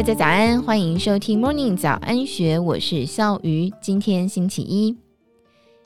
大家早安，欢迎收听 Morning 早安学，我是笑鱼。今天星期一，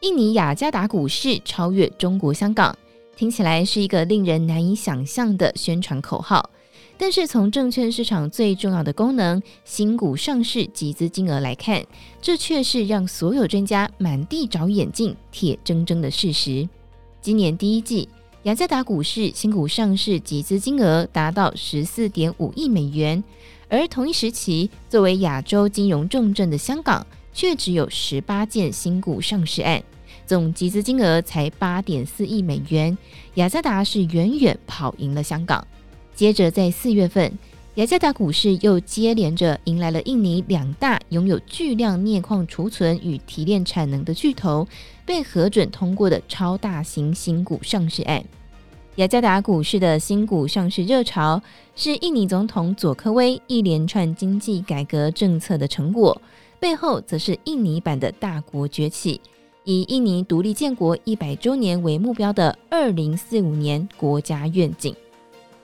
印尼雅加达股市超越中国香港，听起来是一个令人难以想象的宣传口号。但是从证券市场最重要的功能——新股上市集资金额来看，这却是让所有专家满地找眼镜、铁铮铮的事实。今年第一季，雅加达股市新股上市集资金额达到十四点五亿美元。而同一时期，作为亚洲金融重镇的香港，却只有十八件新股上市案，总集资金额才八点四亿美元。雅加达是远远跑赢了香港。接着在四月份，雅加达股市又接连着迎来了印尼两大拥有巨量镍矿储存与提炼产能的巨头被核准通过的超大型新股上市案。雅加达股市的新股上市热潮，是印尼总统佐科威一连串经济改革政策的成果，背后则是印尼版的大国崛起，以印尼独立建国一百周年为目标的二零四五年国家愿景。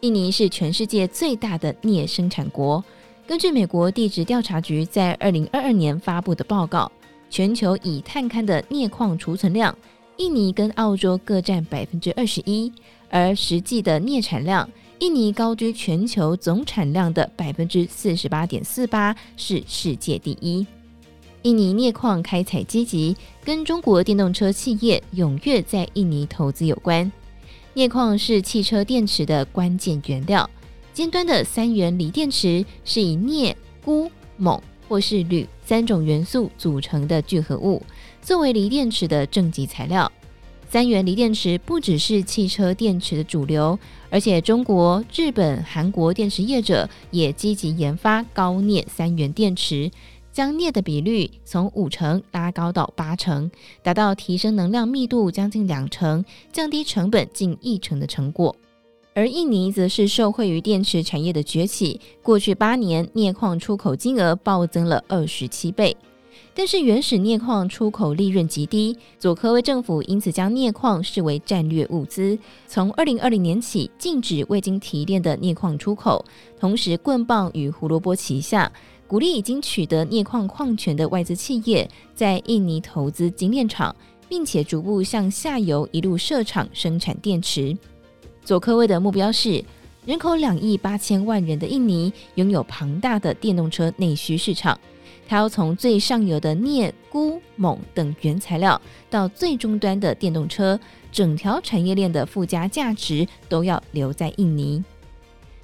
印尼是全世界最大的镍生产国，根据美国地质调查局在二零二二年发布的报告，全球已探勘的镍矿储存量，印尼跟澳洲各占百分之二十一。而实际的镍产量，印尼高居全球总产量的百分之四十八点四八，是世界第一。印尼镍矿开采积极，跟中国电动车企业踊跃在印尼投资有关。镍矿是汽车电池的关键原料，尖端的三元锂电池是以镍、钴、锰或是铝三种元素组成的聚合物，作为锂电池的正极材料。三元锂电池不只是汽车电池的主流，而且中国、日本、韩国电池业者也积极研发高镍三元电池，将镍的比率从五成拉高到八成，达到提升能量密度将近两成、降低成本近一成的成果。而印尼则是受惠于电池产业的崛起，过去八年镍矿出口金额暴增了二十七倍。但是原始镍矿出口利润极低，佐科威政府因此将镍矿视为战略物资，从二零二零年起禁止未经提炼的镍矿出口，同时棍棒与胡萝卜齐下，鼓励已经取得镍矿矿权的外资企业在印尼投资精炼厂，并且逐步向下游一路设厂生产电池。佐科威的目标是，人口两亿八千万人的印尼拥有庞大的电动车内需市场。它要从最上游的镍、钴、锰等原材料，到最终端的电动车，整条产业链的附加价值都要留在印尼。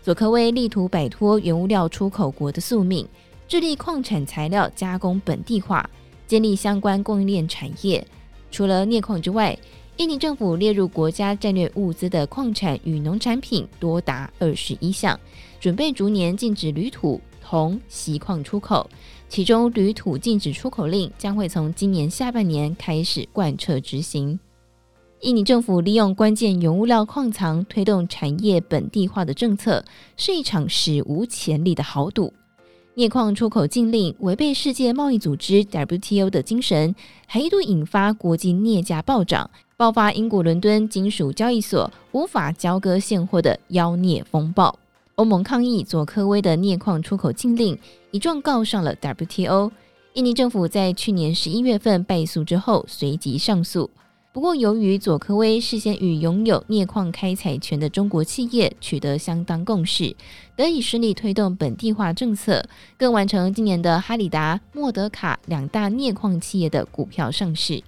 佐科威力图摆脱原物料出口国的宿命，致力矿产材料加工本地化，建立相关供应链产业。除了镍矿之外，印尼政府列入国家战略物资的矿产与农产品多达二十一项，准备逐年禁止铝土、铜、锡矿出口。其中，铝土禁止出口令将会从今年下半年开始贯彻执行。印尼政府利用关键原物料矿藏推动产业本地化的政策，是一场史无前例的豪赌。镍矿出口禁令违背世界贸易组织 WTO 的精神，还一度引发国际镍价暴涨，爆发英国伦敦金属交易所无法交割现货的妖镍风暴。欧盟抗议佐科威的镍矿出口禁令，一状告上了 WTO。印尼政府在去年十一月份败诉之后，随即上诉。不过，由于佐科威事先与拥有镍矿开采权的中国企业取得相当共识，得以顺利推动本地化政策，更完成今年的哈里达、莫德卡两大镍矿企业的股票上市。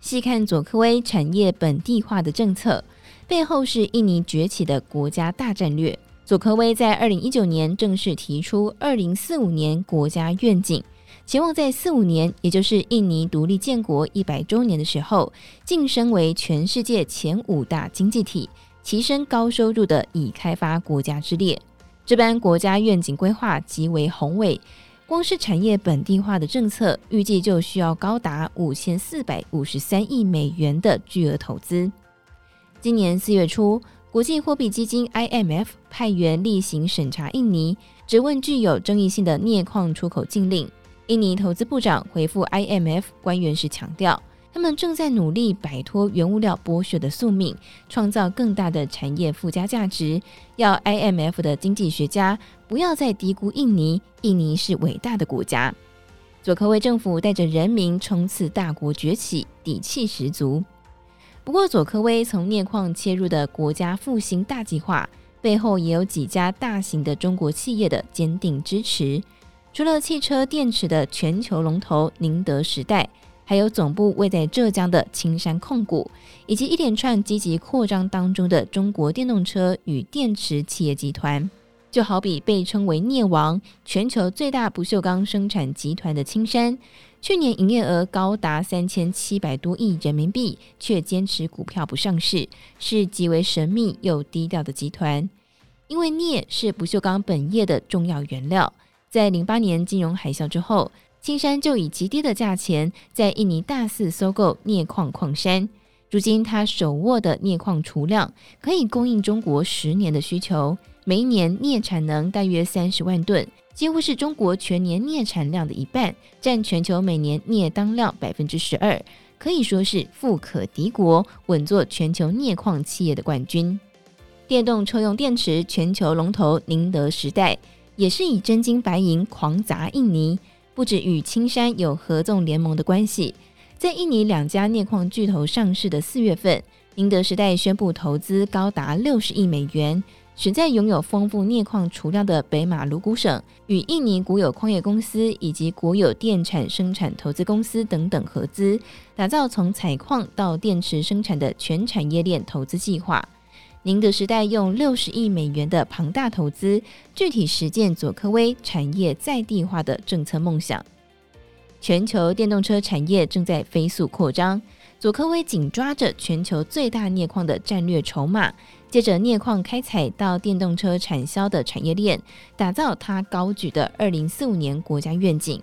细看佐科威产业本地化的政策，背后是印尼崛起的国家大战略。佐科威在二零一九年正式提出二零四五年国家愿景，期望在四五年，也就是印尼独立建国一百周年的时候，晋升为全世界前五大经济体，跻身高收入的已开发国家之列。这般国家愿景规划极为宏伟，光是产业本地化的政策，预计就需要高达五千四百五十三亿美元的巨额投资。今年四月初，国际货币基金 IMF 派员例行审查印尼，质问具有争议性的镍矿出口禁令。印尼投资部长回复 IMF 官员时强调，他们正在努力摆脱原物料剥削的宿命，创造更大的产业附加价值。要 IMF 的经济学家不要再低估印尼，印尼是伟大的国家。佐科威政府带着人民冲刺大国崛起，底气十足。不过，佐科威从镍矿切入的国家复兴大计划背后，也有几家大型的中国企业的坚定支持。除了汽车电池的全球龙头宁德时代，还有总部位在浙江的青山控股，以及一连串积极扩张当中的中国电动车与电池企业集团。就好比被称为“镍王”、全球最大不锈钢生产集团的青山。去年营业额高达三千七百多亿人民币，却坚持股票不上市，是极为神秘又低调的集团。因为镍是不锈钢本业的重要原料，在零八年金融海啸之后，青山就以极低的价钱在印尼大肆收购镍矿矿山。如今，他手握的镍矿储量可以供应中国十年的需求，每一年镍产能大约三十万吨。几乎是中国全年镍产量的一半，占全球每年镍当量百分之十二，可以说是富可敌国，稳坐全球镍矿企业的冠军。电动车用电池全球龙头宁德时代也是以真金白银狂砸印尼，不止与青山有合纵联盟的关系，在印尼两家镍矿巨头上市的四月份，宁德时代宣布投资高达六十亿美元。选在拥有丰富镍矿储量的北马鲁古省，与印尼国有矿业公司以及国有电产生产投资公司等等合资，打造从采矿到电池生产的全产业链投资计划。宁德时代用六十亿美元的庞大投资，具体实践佐科威产业在地化的政策梦想。全球电动车产业正在飞速扩张，佐科威紧抓着全球最大镍矿的战略筹码。借着镍矿开采到电动车产销的产业链，打造他高举的二零四五年国家愿景。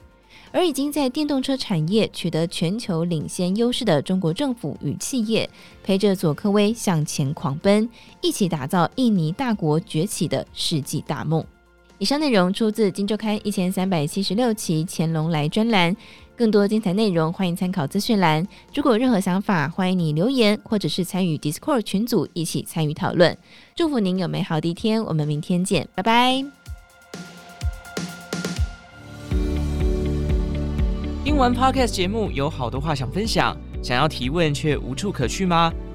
而已经在电动车产业取得全球领先优势的中国政府与企业，陪着佐科威向前狂奔，一起打造印尼大国崛起的世纪大梦。以上内容出自《金周刊》一千三百七十六期乾隆来专栏。更多精彩内容，欢迎参考资讯栏。如果有任何想法，欢迎你留言，或者是参与 Discord 群组一起参与讨论。祝福您有美好的一天，我们明天见，拜拜。听完 Podcast 节目，有好多话想分享，想要提问却无处可去吗？